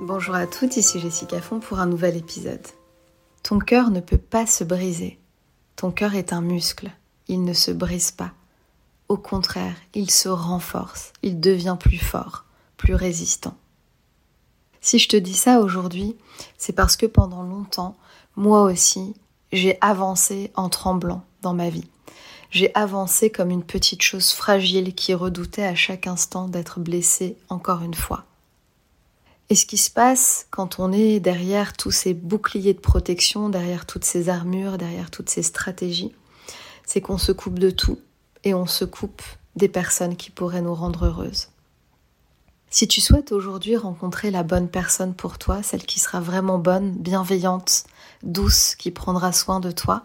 Bonjour à toutes, ici Jessica Font pour un nouvel épisode. Ton cœur ne peut pas se briser. Ton cœur est un muscle, il ne se brise pas. Au contraire, il se renforce, il devient plus fort, plus résistant. Si je te dis ça aujourd'hui, c'est parce que pendant longtemps, moi aussi, j'ai avancé en tremblant dans ma vie. J'ai avancé comme une petite chose fragile qui redoutait à chaque instant d'être blessée encore une fois. Et ce qui se passe quand on est derrière tous ces boucliers de protection, derrière toutes ces armures, derrière toutes ces stratégies, c'est qu'on se coupe de tout et on se coupe des personnes qui pourraient nous rendre heureuses. Si tu souhaites aujourd'hui rencontrer la bonne personne pour toi, celle qui sera vraiment bonne, bienveillante, douce, qui prendra soin de toi,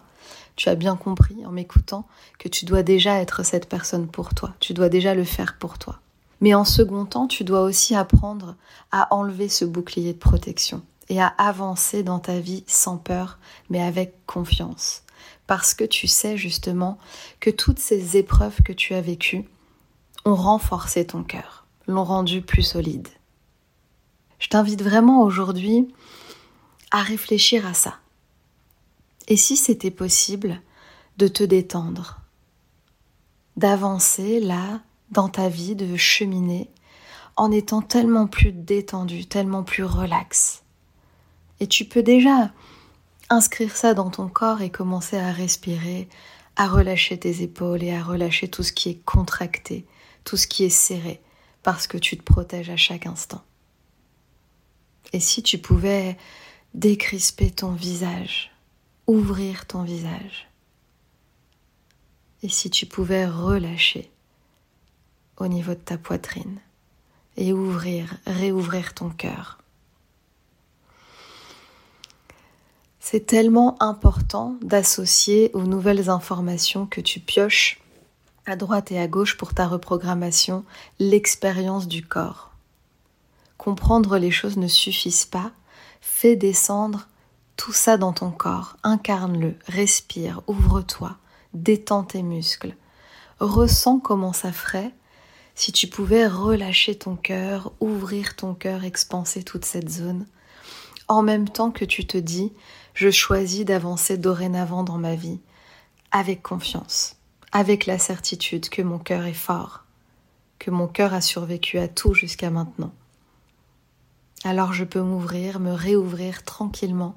tu as bien compris en m'écoutant que tu dois déjà être cette personne pour toi, tu dois déjà le faire pour toi. Mais en second temps, tu dois aussi apprendre à enlever ce bouclier de protection et à avancer dans ta vie sans peur, mais avec confiance. Parce que tu sais justement que toutes ces épreuves que tu as vécues ont renforcé ton cœur, l'ont rendu plus solide. Je t'invite vraiment aujourd'hui à réfléchir à ça. Et si c'était possible de te détendre, d'avancer là dans ta vie, de cheminer en étant tellement plus détendu, tellement plus relax. Et tu peux déjà inscrire ça dans ton corps et commencer à respirer, à relâcher tes épaules et à relâcher tout ce qui est contracté, tout ce qui est serré, parce que tu te protèges à chaque instant. Et si tu pouvais décrisper ton visage, ouvrir ton visage, et si tu pouvais relâcher au niveau de ta poitrine et ouvrir, réouvrir ton cœur. C'est tellement important d'associer aux nouvelles informations que tu pioches à droite et à gauche pour ta reprogrammation l'expérience du corps. Comprendre les choses ne suffisent pas, fais descendre tout ça dans ton corps, incarne-le, respire, ouvre-toi, détends tes muscles, ressens comment ça ferait si tu pouvais relâcher ton cœur, ouvrir ton cœur, expanser toute cette zone, en même temps que tu te dis, je choisis d'avancer dorénavant dans ma vie, avec confiance, avec la certitude que mon cœur est fort, que mon cœur a survécu à tout jusqu'à maintenant. Alors je peux m'ouvrir, me réouvrir tranquillement,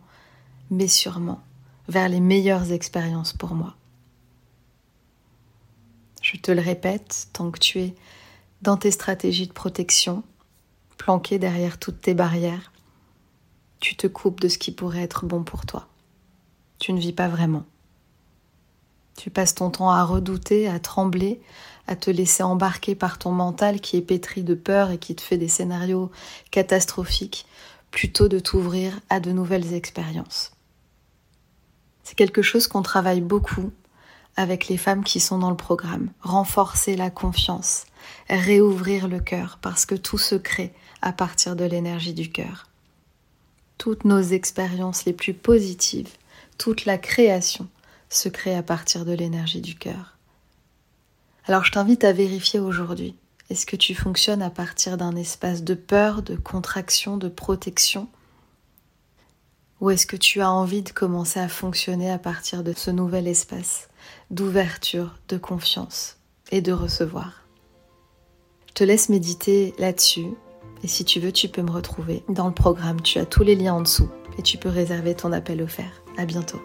mais sûrement, vers les meilleures expériences pour moi. Je te le répète, tant que tu es dans tes stratégies de protection, planquées derrière toutes tes barrières, tu te coupes de ce qui pourrait être bon pour toi. Tu ne vis pas vraiment. Tu passes ton temps à redouter, à trembler, à te laisser embarquer par ton mental qui est pétri de peur et qui te fait des scénarios catastrophiques, plutôt de t'ouvrir à de nouvelles expériences. C'est quelque chose qu'on travaille beaucoup avec les femmes qui sont dans le programme. Renforcer la confiance, réouvrir le cœur, parce que tout se crée à partir de l'énergie du cœur. Toutes nos expériences les plus positives, toute la création se crée à partir de l'énergie du cœur. Alors je t'invite à vérifier aujourd'hui. Est-ce que tu fonctionnes à partir d'un espace de peur, de contraction, de protection? Ou est-ce que tu as envie de commencer à fonctionner à partir de ce nouvel espace d'ouverture, de confiance et de recevoir? Je te laisse méditer là-dessus et si tu veux, tu peux me retrouver dans le programme. Tu as tous les liens en dessous et tu peux réserver ton appel offert. À bientôt.